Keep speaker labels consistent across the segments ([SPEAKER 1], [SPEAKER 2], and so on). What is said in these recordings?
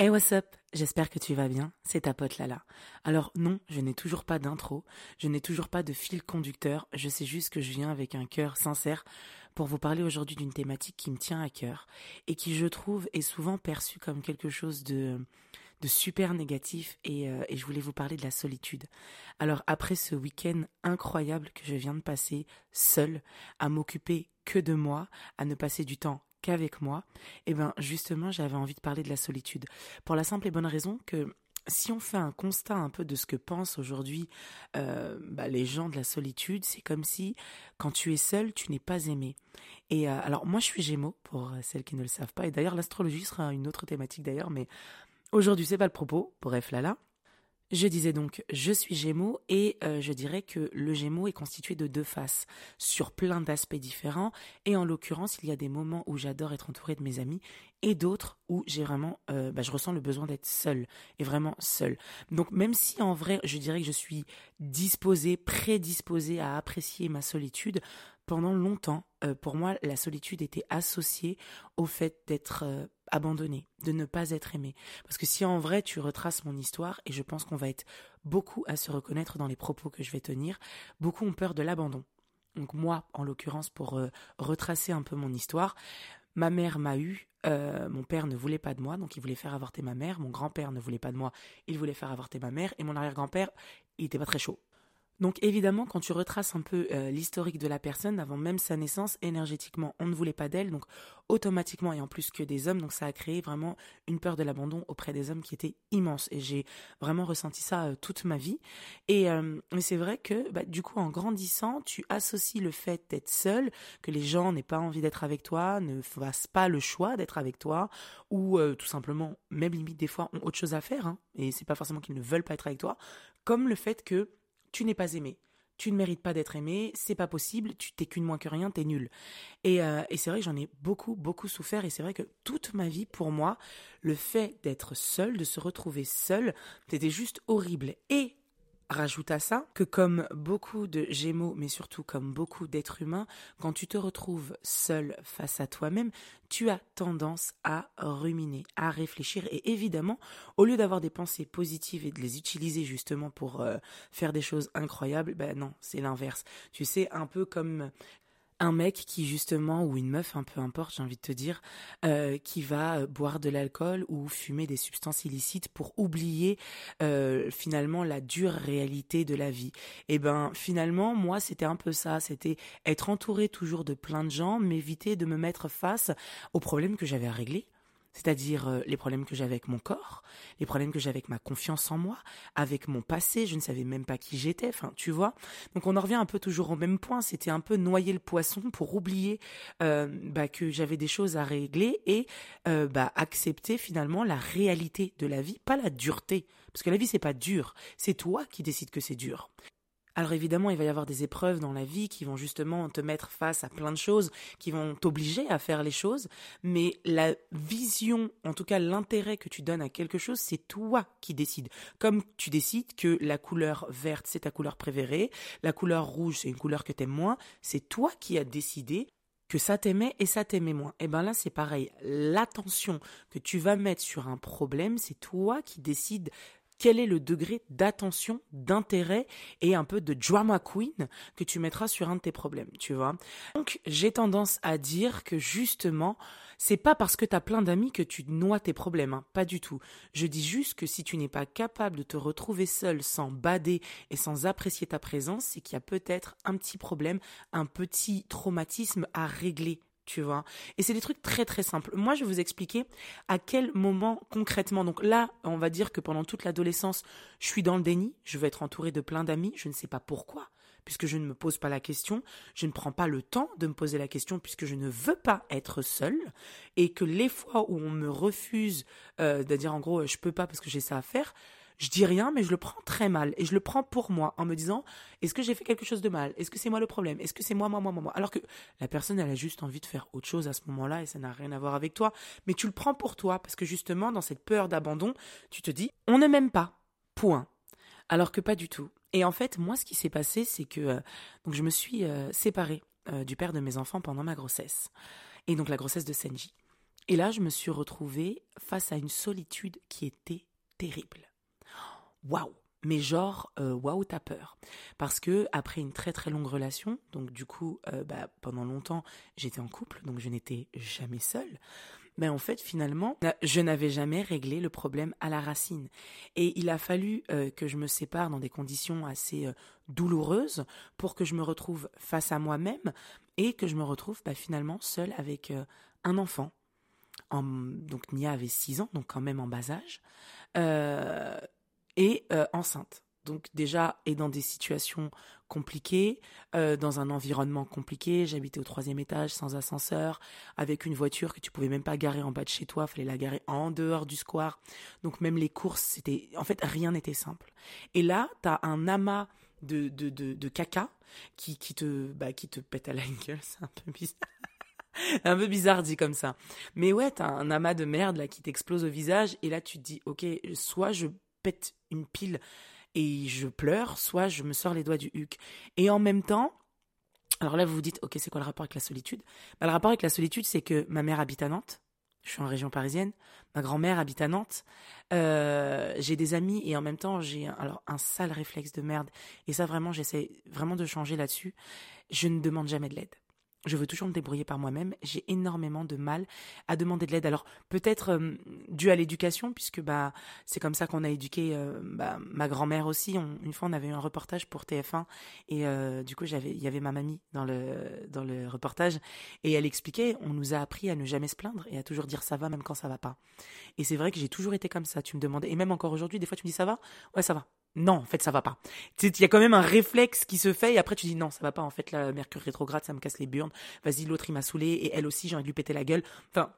[SPEAKER 1] Hey what's up? J'espère que tu vas bien, c'est ta pote Lala. Alors non, je n'ai toujours pas d'intro, je n'ai toujours pas de fil conducteur, je sais juste que je viens avec un cœur sincère pour vous parler aujourd'hui d'une thématique qui me tient à cœur et qui je trouve est souvent perçue comme quelque chose de super négatif et, euh, et je voulais vous parler de la solitude. Alors après ce week-end incroyable que je viens de passer seul, à m'occuper que de moi, à ne passer du temps qu'avec moi, eh ben justement j'avais envie de parler de la solitude. Pour la simple et bonne raison que si on fait un constat un peu de ce que pensent aujourd'hui euh, bah, les gens de la solitude, c'est comme si quand tu es seul, tu n'es pas aimé. Et euh, alors moi je suis Gémeaux pour celles qui ne le savent pas, et d'ailleurs l'astrologie sera une autre thématique d'ailleurs, mais aujourd'hui c'est pas le propos. Bref là là. Je disais donc, je suis Gémeaux et euh, je dirais que le Gémeaux est constitué de deux faces sur plein d'aspects différents et en l'occurrence il y a des moments où j'adore être entouré de mes amis et d'autres où j'ai vraiment, euh, bah, je ressens le besoin d'être seul et vraiment seul. Donc même si en vrai je dirais que je suis disposée, prédisposée à apprécier ma solitude, pendant longtemps, euh, pour moi, la solitude était associée au fait d'être euh, abandonné, de ne pas être aimé. Parce que si en vrai tu retraces mon histoire, et je pense qu'on va être beaucoup à se reconnaître dans les propos que je vais tenir, beaucoup ont peur de l'abandon. Donc moi, en l'occurrence, pour euh, retracer un peu mon histoire, ma mère m'a eu, mon père ne voulait pas de moi, donc il voulait faire avorter ma mère, mon grand-père ne voulait pas de moi, il voulait faire avorter ma mère, et mon arrière-grand-père, il était pas très chaud. Donc évidemment, quand tu retraces un peu euh, l'historique de la personne, avant même sa naissance, énergétiquement, on ne voulait pas d'elle, donc automatiquement, et en plus que des hommes, donc ça a créé vraiment une peur de l'abandon auprès des hommes qui était immense. Et j'ai vraiment ressenti ça euh, toute ma vie. Et, euh, c'est vrai que bah, du coup, en grandissant, tu associes le fait d'être seul, que les gens n'aient pas envie d'être avec toi, ne fassent pas le choix d'être avec toi, ou tout simplement, même limite des fois, ont autre chose à faire, hein, et c'est pas forcément qu'ils ne veulent pas être avec toi, comme le fait que tu n'es pas aimé. Tu ne mérites pas d'être aimé, c'est pas possible, tu t'es qu'une moins que rien, t'es nul. Et, euh, et c'est vrai que j'en ai beaucoup, beaucoup souffert, et c'est vrai que toute ma vie, pour moi, le fait d'être seul, de se retrouver seul, c'était juste horrible. Et Rajoute à ça que comme beaucoup de Gémeaux, mais surtout comme beaucoup d'êtres humains, quand tu te retrouves seul face à toi-même, tu as tendance à ruminer, à réfléchir et évidemment, au lieu d'avoir des pensées positives et de les utiliser justement pour euh, faire des choses incroyables, ben non, c'est l'inverse. Tu sais, un peu comme un mec qui justement ou une meuf, un peu importe, j'ai envie de te dire, euh, qui va euh, boire de l'alcool ou fumer des substances illicites pour oublier euh, finalement la dure réalité de la vie. Et eh ben finalement moi c'était un peu ça, c'était être entouré toujours de plein de gens, m'éviter de me mettre face aux problèmes que j'avais à régler c'est-à-dire euh, les problèmes que j'avais avec mon corps, les problèmes que j'avais avec ma confiance en moi, avec mon passé, je ne savais même pas qui j'étais, enfin tu vois. Donc on en revient un peu toujours au même point, c'était un peu noyer le poisson pour oublier euh, bah, que j'avais des choses à régler et euh, bah, accepter finalement la réalité de la vie, pas la dureté, parce que la vie c'est pas dur, c'est toi qui décides que c'est dur. Alors évidemment, il va y avoir des épreuves dans la vie qui vont justement te mettre face à plein de choses, qui vont t'obliger à faire les choses, mais la vision, en tout cas l'intérêt que tu donnes à quelque chose, c'est toi qui décides. Comme tu décides que la couleur verte, c'est ta couleur préférée, la couleur rouge, c'est une couleur que t'aimes moins, c'est toi qui as décidé que ça t'aimait et ça t'aimait moins. Et eh ben là, c'est pareil. L'attention que tu vas mettre sur un problème, c'est toi qui décides quel est le degré d'attention, d'intérêt et un peu de drama queen que tu mettras sur un de tes problèmes, tu vois. Donc, j'ai tendance à dire que justement, c'est pas parce que tu as plein d'amis que tu noies tes problèmes, hein, pas du tout. Je dis juste que si tu n'es pas capable de te retrouver seul sans bader et sans apprécier ta présence, c'est qu'il y a peut-être un petit problème, un petit traumatisme à régler tu vois. Et c'est des trucs très très simples. Moi, je vais vous expliquer à quel moment concrètement. Donc là, on va dire que pendant toute l'adolescence, je suis dans le déni, je vais être entouré de plein d'amis, je ne sais pas pourquoi, puisque je ne me pose pas la question, je ne prends pas le temps de me poser la question puisque je ne veux pas être seule et que les fois où on me refuse euh, de dire en gros je peux pas parce que j'ai ça à faire, je dis rien, mais je le prends très mal. Et je le prends pour moi, en me disant, est-ce que j'ai fait quelque chose de mal? Est-ce que c'est moi le problème? Est-ce que c'est moi, moi, moi, moi, moi? Alors que la personne, elle a juste envie de faire autre chose à ce moment-là, et ça n'a rien à voir avec toi. Mais tu le prends pour toi, parce que justement, dans cette peur d'abandon, tu te dis, on ne m'aime pas. Point. Alors que pas du tout. Et en fait, moi, ce qui s'est passé, c'est que euh, donc je me suis euh, séparée euh, du père de mes enfants pendant ma grossesse. Et donc la grossesse de Senji. Et là, je me suis retrouvée face à une solitude qui était terrible. Waouh. Mais genre euh, waouh t'as peur. Parce que après une très très longue relation donc du coup euh, bah, pendant longtemps j'étais en couple donc je n'étais jamais seule. Mais en fait finalement je n'avais jamais réglé le problème à la racine. Et il a fallu euh, que je me sépare dans des conditions assez douloureuses pour que je me retrouve face à moi-même et que je me retrouve bah, finalement seule avec un enfant. En, donc Nia avait 6 ans donc quand même en bas âge et euh, enceinte. Donc déjà, et dans des situations compliquées, euh, dans un environnement compliqué, j'habitais au troisième étage sans ascenseur, avec une voiture que tu pouvais même pas garer en bas de chez toi, fallait la garer en dehors du square. Donc même les courses, c'était, en fait, rien n'était simple. Et là, tu as un amas de, de, de, caca qui, qui, te, bah, qui te pète à la gueule, c'est un peu bizarre. un peu bizarre dit comme ça. Mais ouais, t'as un amas de merde là qui t'explose au visage et là tu te dis ok, soit je pète une pile et je pleure, soit je me sors les doigts du huc. Et en même temps, alors là vous vous dites, ok, c'est quoi le rapport avec la solitude? Bah, Le rapport avec la solitude, c'est que ma mère habite à Nantes, je suis en région parisienne, ma grand-mère habite à Nantes, euh, j'ai des amis et en même temps j'ai un sale réflexe de merde. Et ça vraiment j'essaie vraiment de changer là-dessus. Je ne demande jamais de l'aide je veux toujours me débrouiller par moi-même. J'ai énormément de mal à demander de l'aide. Alors peut-être euh, dû à l'éducation, puisque bah c'est comme ça qu'on a éduqué euh, bah, ma grand-mère aussi. une fois, on avait eu un reportage pour TF1 et euh, du coup, il y avait ma mamie dans le dans le reportage et elle expliquait, on nous a appris à ne jamais se plaindre et à toujours dire ça va même quand ça va pas. Et c'est vrai que j'ai toujours été comme ça. Tu me demandais et même encore aujourd'hui, des fois tu me dis ça va, ouais ça va non, en fait, ça va pas. Il y a quand même un réflexe qui se fait et après tu dis non, ça va pas. En fait, la Mercure rétrograde, ça me casse les burnes. Vas-y, l'autre il m'a saoulé et elle aussi, j'ai envie de lui péter la gueule. Enfin,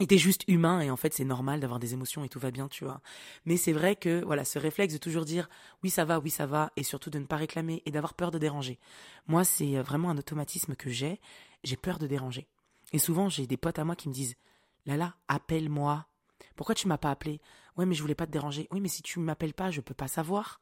[SPEAKER 1] il était juste humain et en fait c'est normal d'avoir des émotions et tout va bien, tu vois. Mais c'est vrai que voilà, ce réflexe de toujours dire oui ça va, oui ça va et surtout de ne pas réclamer et d'avoir peur de déranger. Moi c'est vraiment un automatisme que j'ai. J'ai peur de déranger. Et souvent j'ai des potes à moi qui me disent Lala, appelle-moi. Pourquoi tu m'as pas appelé? Ouais, mais je voulais pas te déranger. Oui, mais si tu m'appelles pas, je peux pas savoir.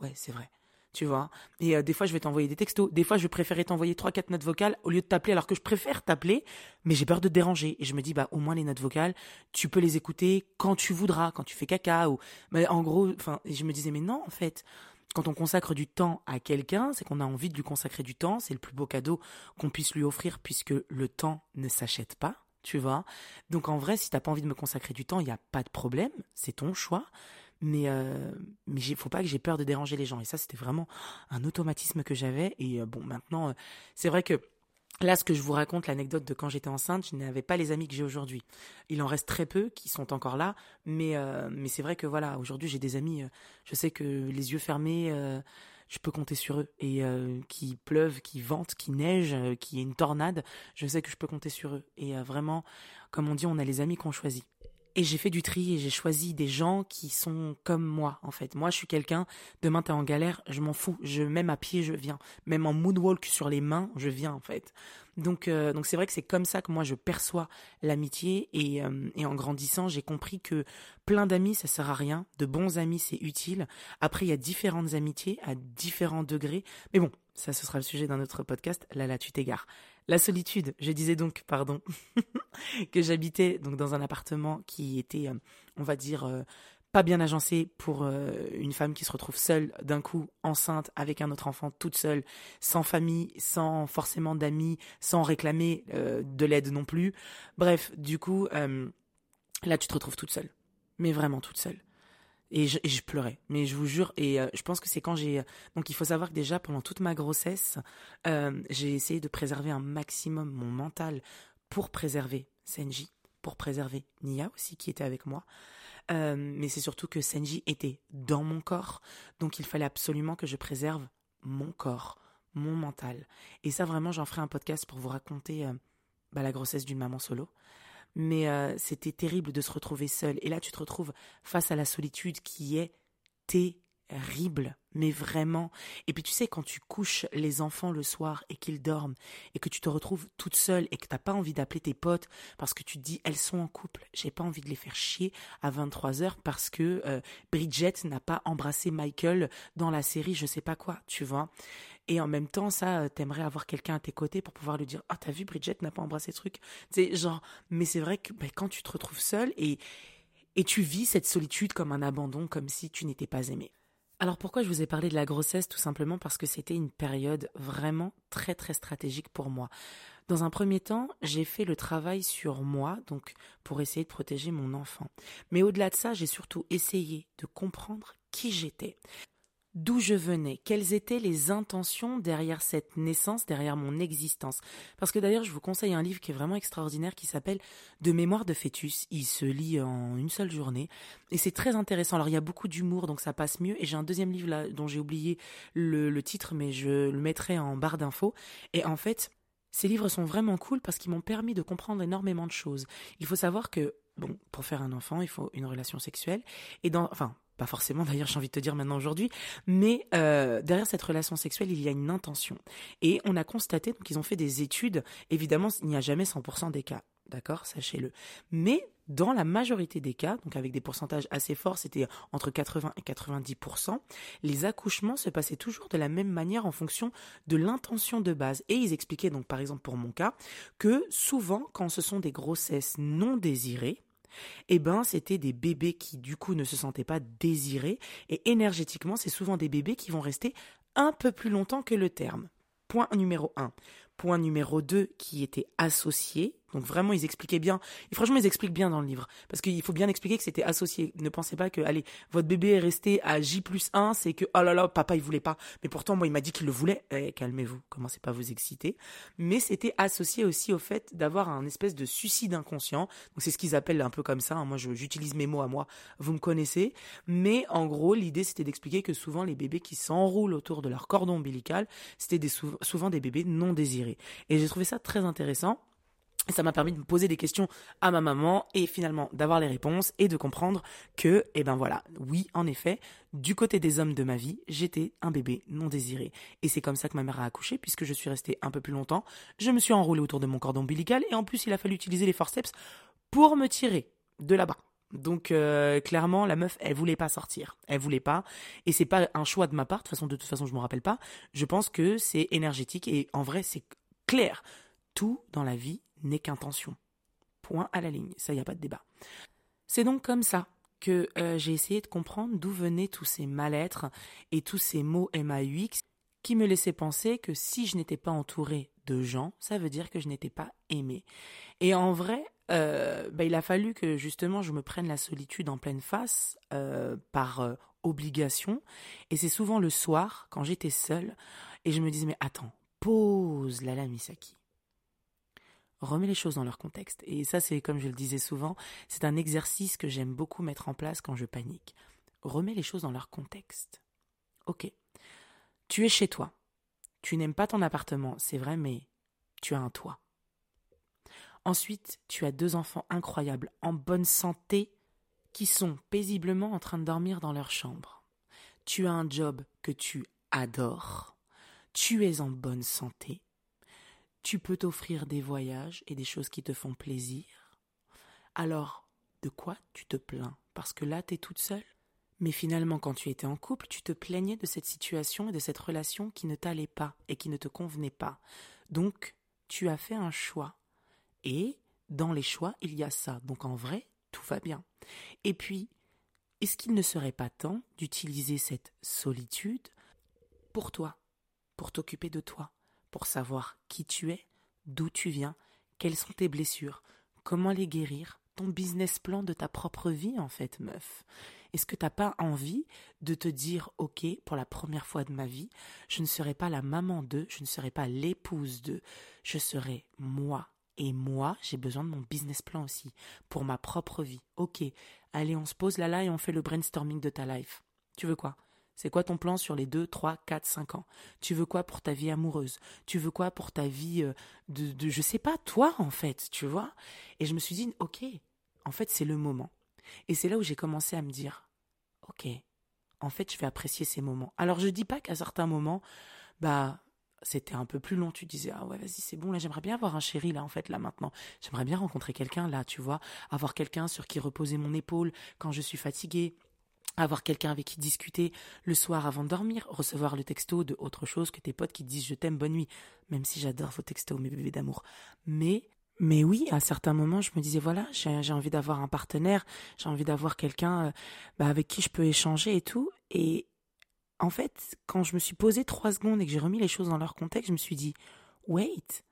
[SPEAKER 1] Ouais, c'est vrai. Tu vois? Et euh, des fois, je vais t'envoyer des textos. Des fois, je préférer t'envoyer trois, quatre notes vocales au lieu de t'appeler, alors que je préfère t'appeler, mais j'ai peur de te déranger. Et je me dis, bah, au moins les notes vocales, tu peux les écouter quand tu voudras, quand tu fais caca ou. Mais en gros, enfin, je me disais, mais non, en fait. Quand on consacre du temps à quelqu'un, c'est qu'on a envie de lui consacrer du temps. C'est le plus beau cadeau qu'on puisse lui offrir puisque le temps ne s'achète pas tu vois. Donc en vrai, si t'as pas envie de me consacrer du temps, il n'y a pas de problème, c'est ton choix. Mais euh, mais faut pas que j'ai peur de déranger les gens. Et ça, c'était vraiment un automatisme que j'avais. Et euh, bon, maintenant, euh, c'est vrai que Là, ce que je vous raconte, l'anecdote de quand j'étais enceinte, je n'avais pas les amis que j'ai aujourd'hui. Il en reste très peu qui sont encore là, mais, euh, mais c'est vrai que voilà, aujourd'hui j'ai des amis, je sais que les yeux fermés, je peux compter sur eux. Et euh, qu'il pleuve, qu'il vente, qu'il neige, euh, qu'il y une tornade, je sais que je peux compter sur eux. Et euh, vraiment, comme on dit, on a les amis qu'on choisit. Et j'ai fait du tri et j'ai choisi des gens qui sont comme moi, en fait. Moi, je suis quelqu'un, demain t'es en galère, je m'en fous. Je, même à pied, je viens. Même en moonwalk sur les mains, je viens, en fait. Donc, euh, donc c'est vrai que c'est comme ça que moi je perçois l'amitié et, euh, et en grandissant, j'ai compris que plein d'amis ça sert à rien, de bons amis c'est utile. Après, il y a différentes amitiés à différents degrés, mais bon, ça ce sera le sujet d'un autre podcast. Là, là, tu t'égares. La solitude. Je disais donc, pardon, que j'habitais donc dans un appartement qui était, euh, on va dire pas bien agencé pour euh, une femme qui se retrouve seule d'un coup enceinte avec un autre enfant toute seule sans famille sans forcément d'amis sans réclamer euh, de l'aide non plus bref du coup euh, là tu te retrouves toute seule mais vraiment toute seule et je, pleurais mais je vous jure et je pense que c'est quand j'ai donc il faut savoir que déjà pendant toute ma grossesse j'ai essayé de préserver un maximum mon mental pour préserver Senji pour préserver Nia aussi qui était avec moi euh, mais c'est surtout que Senji était dans mon corps, donc il fallait absolument que je préserve mon corps, mon mental. Et ça, vraiment, j'en ferai un podcast pour vous raconter euh, bah, la grossesse d'une maman solo. Mais euh, c'était terrible de se retrouver seule. Et là, tu te retrouves face à la solitude qui est terrible terrible, mais vraiment. Et puis tu sais, quand tu couches les enfants le soir et qu'ils dorment, et que tu te retrouves toute seule et que t'as pas envie d'appeler tes potes parce que tu te dis elles sont en couple, j'ai pas envie de les faire chier à 23 heures parce que euh, Bridget n'a pas embrassé Michael dans la série, je sais pas quoi, tu vois. Et en même temps, ça, euh, t'aimerais avoir quelqu'un à tes côtés pour pouvoir lui dire Ah, t'as vu, Bridget n'a pas embrassé truc. C'est genre, mais c'est vrai que ben, quand tu te retrouves seule et, et tu vis cette solitude comme un abandon, comme si tu n'étais pas aimé. Alors pourquoi je vous ai parlé de la grossesse? Tout simplement parce que c'était une période vraiment très très stratégique pour moi. Dans un premier temps, j'ai fait le travail sur moi, donc pour essayer de protéger mon enfant. Mais au-delà de ça, j'ai surtout essayé de comprendre qui j'étais d'où je venais, quelles étaient les intentions derrière cette naissance, derrière mon existence? Parce que d'ailleurs, je vous conseille un livre qui est vraiment extraordinaire qui s'appelle De mémoire de fœtus. Il se lit en une seule journée et c'est très intéressant. Alors il y a beaucoup d'humour, donc ça passe mieux. Et j'ai un deuxième livre là dont j'ai oublié le, le titre, mais je le mettrai en barre d'infos. Et en fait, ces livres sont vraiment cool parce qu'ils m'ont permis de comprendre énormément de choses. Il faut savoir que bon, pour faire un enfant, il faut une relation sexuelle et dans enfin pas forcément d'ailleurs j'ai envie de te dire maintenant aujourd'hui, mais euh, derrière cette relation sexuelle il y a une intention. Et on a constaté, donc ils ont fait des études, évidemment il n'y a jamais 100% des cas, d'accord, sachez-le. Mais dans la majorité des cas, donc avec des pourcentages assez forts, c'était entre 80 et 90%, les accouchements se passaient toujours de la même manière en fonction de l'intention de base. Et ils expliquaient donc par exemple pour mon cas que souvent quand ce sont des grossesses non désirées, eh ben, c'était des bébés qui, du coup, ne se sentaient pas désirés. Et énergétiquement, c'est souvent des bébés qui vont rester un peu plus longtemps que le terme. Point numéro 1. Point numéro 2 qui était associé, donc vraiment, ils expliquaient bien. Et franchement, ils expliquent bien dans le livre. Parce qu'il faut bien expliquer que c'était associé. Ne pensez pas que, allez, votre bébé est resté à J plus 1, c'est que, oh là là, papa, il voulait pas. Mais pourtant, moi, il m'a dit qu'il le voulait. Eh, calmez-vous, commencez pas à vous exciter. Mais c'était associé aussi au fait d'avoir un espèce de suicide inconscient. Donc c'est ce qu'ils appellent un peu comme ça. Hein. Moi, j'utilise mes mots à moi. Vous me connaissez. Mais en gros, l'idée, c'était d'expliquer que souvent, les bébés qui s'enroulent autour de leur cordon ombilical, c'était souvent des bébés non désirés. Et j'ai trouvé ça très intéressant ça m'a permis de me poser des questions à ma maman et finalement d'avoir les réponses et de comprendre que, eh ben voilà, oui, en effet, du côté des hommes de ma vie, j'étais un bébé non désiré. Et c'est comme ça que ma mère a accouché puisque je suis restée un peu plus longtemps. Je me suis enroulée autour de mon cordon ombilical et en plus il a fallu utiliser les forceps pour me tirer de là-bas. Donc euh, clairement la meuf elle voulait pas sortir, elle voulait pas et c'est pas un choix de ma part de toute façon de toute façon je me rappelle pas. Je pense que c'est énergétique et en vrai c'est clair. Tout dans la vie n'est qu'intention. Point à la ligne, ça y a pas de débat. C'est donc comme ça que euh, j'ai essayé de comprendre d'où venaient tous ces mal-être et tous ces mots MAUX qui me laissaient penser que si je n'étais pas entourée de gens, ça veut dire que je n'étais pas aimée. Et en vrai, euh, bah, il a fallu que justement je me prenne la solitude en pleine face euh, par obligation. Et c'est souvent le soir, quand j'étais seule, et je me disais mais attends, pose la Misaki remets les choses dans leur contexte. Et ça, c'est comme je le disais souvent, c'est un exercice que j'aime beaucoup mettre en place quand je panique. Remets les choses dans leur contexte. Ok. Tu es chez toi. Tu n'aimes pas ton appartement, c'est vrai, mais tu as un toit. Ensuite, tu as deux enfants incroyables, en bonne santé, qui sont paisiblement en train de dormir dans leur chambre. Tu as un job que tu adores. Tu es en bonne santé tu peux t'offrir des voyages et des choses qui te font plaisir. Alors, de quoi tu te plains? Parce que là, tu es toute seule? Mais finalement, quand tu étais en couple, tu te plaignais de cette situation et de cette relation qui ne t'allait pas et qui ne te convenait pas. Donc, tu as fait un choix. Et dans les choix, il y a ça. Donc en vrai, tout va bien. Et puis, est-ce qu'il ne serait pas temps d'utiliser cette solitude pour toi, pour t'occuper de toi? Pour savoir qui tu es, d'où tu viens, quelles sont tes blessures, comment les guérir, ton business plan de ta propre vie en fait, meuf. Est-ce que t'as pas envie de te dire ok pour la première fois de ma vie, je ne serai pas la maman d'eux, je ne serai pas l'épouse d'eux, je serai moi. Et moi, j'ai besoin de mon business plan aussi, pour ma propre vie. Ok, allez, on se pose là là et on fait le brainstorming de ta life. Tu veux quoi? C'est quoi ton plan sur les 2, 3, 4, 5 ans? Tu veux quoi pour ta vie amoureuse? Tu veux quoi pour ta vie euh, de, de, je sais pas, toi en fait, tu vois? Et je me suis dit, ok, en fait c'est le moment. Et c'est là où j'ai commencé à me dire, ok, en fait, je vais apprécier ces moments. Alors, je dis pas qu'à certains moments, bah, c'était un peu plus long. Tu disais, ah ouais, vas-y, c'est bon, là, j'aimerais bien avoir un chéri, là, en fait, là, maintenant. J'aimerais bien rencontrer quelqu'un, là, tu vois, avoir quelqu'un sur qui reposer mon épaule quand je suis fatiguée avoir quelqu'un avec qui discuter le soir avant de dormir, recevoir le texto de autre chose que tes potes qui te disent je t'aime, bonne nuit, même si j'adore vos textos, mes bébés d'amour. Mais, mais oui, à certains moments, je me disais voilà, j'ai envie d'avoir un partenaire, j'ai envie d'avoir quelqu'un euh, bah, avec qui je peux échanger et tout. Et en fait, quand je me suis posé trois secondes et que j'ai remis les choses dans leur contexte, je me suis dit wait,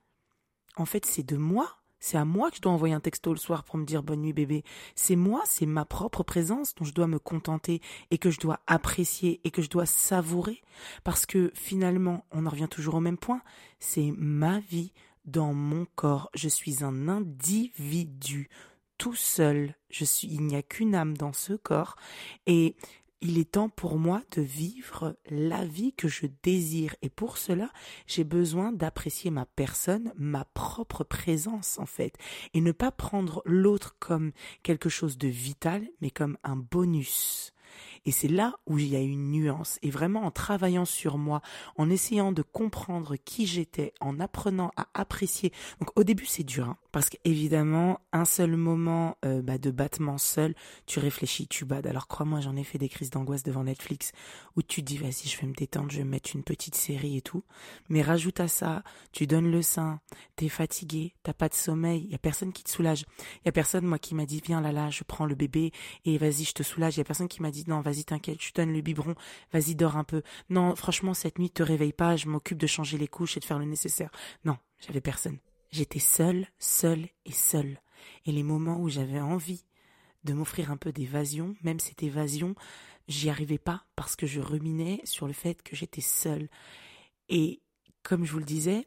[SPEAKER 1] en fait, c'est de moi c'est à moi que je dois envoyer un texto le soir pour me dire bonne nuit bébé. C'est moi, c'est ma propre présence dont je dois me contenter et que je dois apprécier et que je dois savourer. Parce que finalement, on en revient toujours au même point, c'est ma vie dans mon corps. Je suis un individu tout seul. Il n'y a qu'une âme dans ce corps. Et il est temps pour moi de vivre la vie que je désire et pour cela j'ai besoin d'apprécier ma personne, ma propre présence en fait et ne pas prendre l'autre comme quelque chose de vital mais comme un bonus. Et c'est là où il y a une nuance. Et vraiment en travaillant sur moi, en essayant de comprendre qui j'étais, en apprenant à apprécier. Donc au début c'est dur, hein, parce qu'évidemment, un seul moment euh, bah, de battement seul, tu réfléchis, tu bades. Alors crois-moi, j'en ai fait des crises d'angoisse devant Netflix, où tu te dis, vas-y, je vais me détendre, je vais mettre une petite série et tout. Mais rajoute à ça, tu donnes le sein, t'es fatigué, t'as pas de sommeil, il y a personne qui te soulage. Il y a personne, moi, qui m'a dit, viens là, là, je prends le bébé et vas-y, je te soulage. Il y a personne qui m'a dit, non, vas-y, vas-y, t'inquiète, je donne le biberon, vas-y, dors un peu. Non, franchement, cette nuit, te réveille pas, je m'occupe de changer les couches et de faire le nécessaire. Non, j'avais personne. J'étais seule, seule et seule. Et les moments où j'avais envie de m'offrir un peu d'évasion, même cette évasion, j'y arrivais pas parce que je ruminais sur le fait que j'étais seule. Et comme je vous le disais,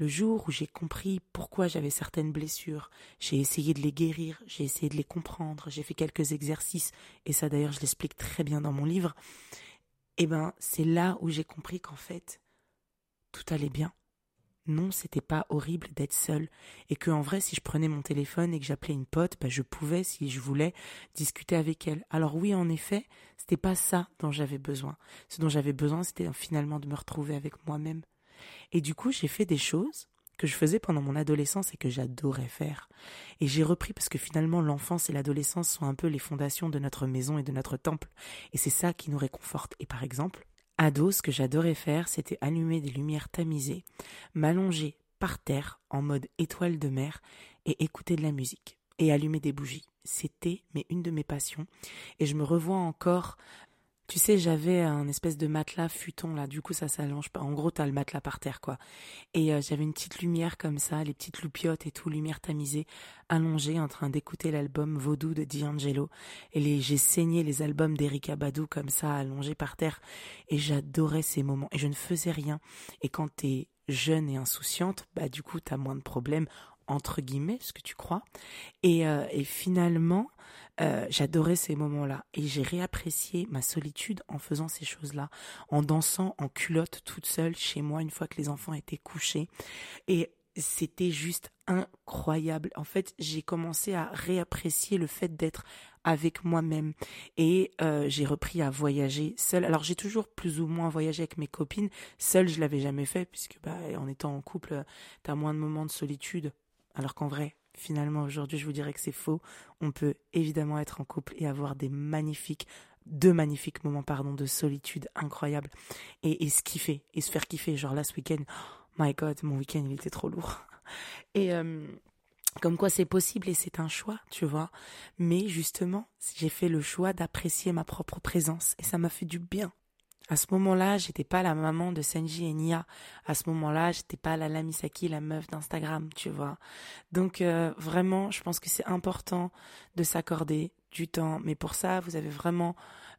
[SPEAKER 1] le jour où j'ai compris pourquoi j'avais certaines blessures, j'ai essayé de les guérir, j'ai essayé de les comprendre, j'ai fait quelques exercices, et ça d'ailleurs je l'explique très bien dans mon livre, eh ben c'est là où j'ai compris qu'en fait, tout allait bien. Non, c'était pas horrible d'être seule, et que en vrai, si je prenais mon téléphone et que j'appelais une pote, ben, je pouvais, si je voulais, discuter avec elle. Alors oui, en effet, c'était pas ça dont j'avais besoin. Ce dont j'avais besoin, c'était finalement de me retrouver avec moi-même. Et du coup, j'ai fait des choses que je faisais pendant mon adolescence et que j'adorais faire. Et j'ai repris parce que finalement l'enfance et l'adolescence sont un peu les fondations de notre maison et de notre temple. Et c'est ça qui nous réconforte. Et par exemple, ado, ce que j'adorais faire, c'était allumer des lumières tamisées, m'allonger par terre en mode étoile de mer et écouter de la musique et allumer des bougies. C'était mais une de mes passions et je me revois encore tu sais, j'avais un espèce de matelas futon là, du coup ça s'allonge pas. En gros, t'as le matelas par terre quoi. Et euh, j'avais une petite lumière comme ça, les petites loupiottes et tout, lumière tamisée, allongée en train d'écouter l'album Vaudou de D'Angelo. Et les, j'ai saigné les albums d'Erika Badou comme ça, allongés par terre. Et j'adorais ces moments. Et je ne faisais rien. Et quand t'es jeune et insouciante, bah du coup t'as moins de problèmes entre guillemets, ce que tu crois. Et, euh, finalement, euh, j'adorais ces moments-là. Et j'ai réapprécié ma solitude en faisant ces choses-là, en dansant en culotte toute seule chez moi une fois que les enfants étaient couchés. Et c'était juste incroyable. En fait, j'ai commencé à réapprécier le fait d'être avec moi-même et euh, j'ai repris à voyager seule. Alors j'ai toujours plus ou moins voyagé avec mes copines. Seule, je l'avais jamais fait puisque bah, en étant en couple, t'as moins de moments de solitude alors qu'en vrai, finalement, aujourd'hui, je vous dirais que c'est faux. On peut évidemment être en couple et avoir des magnifiques, deux magnifiques moments, pardon, de solitude incroyables et, et se kiffer, et se faire kiffer. Genre là, ce week-end, oh my god, mon week-end, il était trop lourd. Et euh, comme quoi c'est possible et c'est un choix, tu vois. Mais justement, j'ai fait le choix d'apprécier ma propre présence et ça m'a fait du bien. À ce moment-là, j'étais pas la maman de Senji et Nia. À ce moment-là, j'étais pas la Lamisaki, la meuf d'Instagram, tu vois. Donc euh, vraiment, je pense que c'est important de s'accorder du temps. Mais pour ça, vous avez vraiment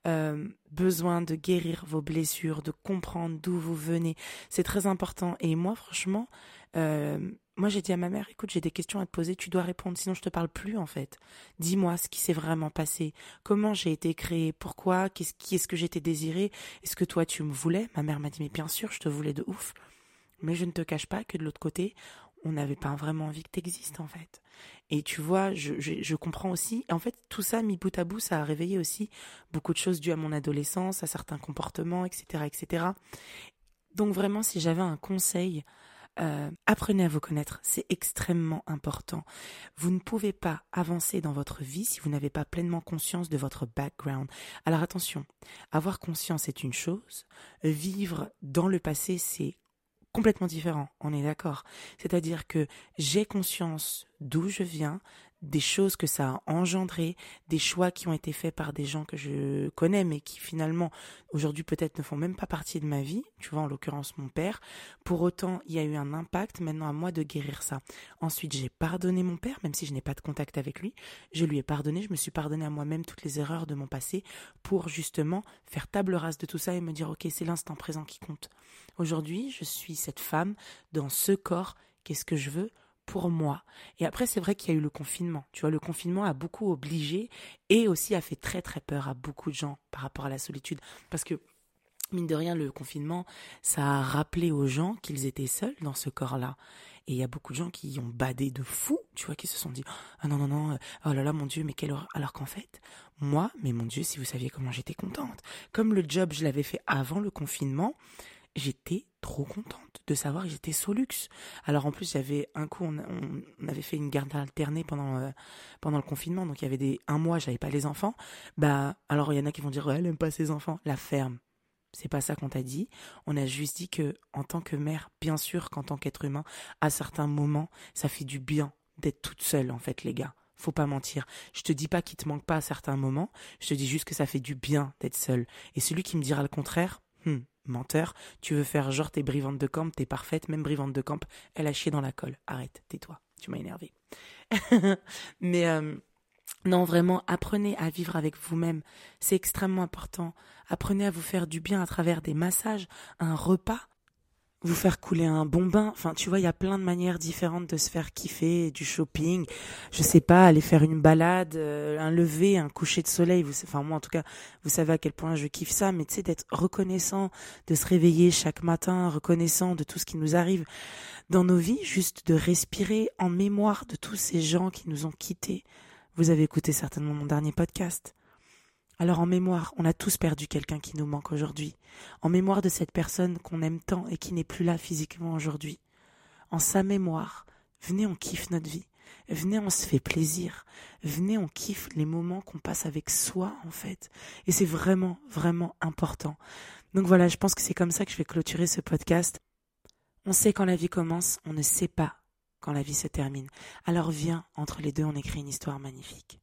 [SPEAKER 1] euh, besoin de guérir vos blessures, de comprendre d'où vous venez. C'est très important. Et moi, franchement, moi, j'ai dit à ma mère, écoute, j'ai des questions à te poser, tu dois répondre, sinon je te parle plus, en fait. Dis-moi ce qui s'est vraiment passé, comment j'ai été créée, pourquoi, qu'est-ce qui est-ce que j'étais désirée, est-ce que toi tu me voulais? Ma mère m'a dit, mais bien sûr, je te voulais de ouf. Mais je ne te cache pas que de l'autre côté, on n'avait pas vraiment envie que tu existes en fait. Et tu vois, je, je, comprends aussi. En fait, tout ça, mis bout à bout, ça a réveillé aussi beaucoup de choses dues à mon adolescence, à certains comportements, etc., etc. Donc vraiment, si j'avais un conseil, euh, apprenez à vous connaître, c'est extrêmement important. Vous ne pouvez pas avancer dans votre vie si vous n'avez pas pleinement conscience de votre background. Alors attention, avoir conscience est une chose, vivre dans le passé c'est complètement différent, on est d'accord. C'est-à-dire que j'ai conscience d'où je viens, des choses que ça a engendré, des choix qui ont été faits par des gens que je connais, mais qui finalement aujourd'hui peut-être ne font même pas partie de ma vie, tu vois, en l'occurrence mon père. Pour autant, il y a eu un impact, maintenant à moi de guérir ça. Ensuite, j'ai pardonné mon père, même si je n'ai pas de contact avec lui. Je lui ai pardonné, je me suis pardonné à moi-même toutes les erreurs de mon passé pour justement faire table rase de tout ça et me dire, ok, c'est l'instant présent qui compte. Aujourd'hui, je suis cette femme dans ce corps, qu'est-ce que je veux? Pour moi. Et après, c'est vrai qu'il y a eu le confinement. Tu vois, le confinement a beaucoup obligé et aussi a fait très très peur à beaucoup de gens par rapport à la solitude. Parce que, mine de rien, le confinement, ça a rappelé aux gens qu'ils étaient seuls dans ce corps-là. Et il y a beaucoup de gens qui ont badé de fou, tu vois, qui se sont dit Ah non, non, non, oh là là, mon Dieu, mais quelle horreur. Alors qu'en fait, moi, mais mon Dieu, si vous saviez comment j'étais contente. Comme le job, je l'avais fait avant le confinement, j'étais trop contente de savoir que j'étais Solux. Alors en plus, j'avais un coup, on, avait fait une garde alternée pendant euh, pendant le confinement, donc il y avait des un mois, j'avais pas les enfants. Bah alors il y en a qui vont dire elle aime pas ses enfants, la ferme. C'est pas ça qu'on t'a dit. On a juste dit que en tant que mère, bien sûr qu'en tant qu'être humain, à certains moments, ça fait du bien d'être toute seule en fait, les gars. Faut pas mentir. Je te dis pas qu'il te manque pas à certains moments. Je te dis juste que ça fait du bien d'être seule. Et celui qui me dira le contraire, hmm, menteur, tu veux faire genre t'es brivante de camp, t'es parfaite, même brivante de camp, elle a chié dans la colle. Arrête, tais-toi, tu m'as énervé. Mais euh, non, vraiment, apprenez à vivre avec vous-même. C'est extrêmement important. Apprenez à vous faire du bien à travers des massages, un repas, vous faire couler un bon bain. Enfin, tu vois, il y a plein de manières différentes de se faire kiffer, du shopping. Je sais pas, aller faire une balade, euh, un lever, un coucher de soleil. Vous, enfin, moi, en tout cas, vous savez à quel point je kiffe ça. Mais tu sais, d'être reconnaissant, de se réveiller chaque matin, reconnaissant de tout ce qui nous arrive dans nos vies, juste de respirer en mémoire de tous ces gens qui nous ont quittés. Vous avez écouté certainement mon dernier podcast. Alors en mémoire, on a tous perdu quelqu'un qui nous manque aujourd'hui, en mémoire de cette personne qu'on aime tant et qui n'est plus là physiquement aujourd'hui. En sa mémoire, venez on kiffe notre vie, venez on se fait plaisir, venez on kiffe les moments qu'on passe avec soi en fait. Et c'est vraiment, vraiment important. Donc voilà, je pense que c'est comme ça que je vais clôturer ce podcast. On sait quand la vie commence, on ne sait pas quand la vie se termine. Alors viens, entre les deux, on écrit une histoire magnifique.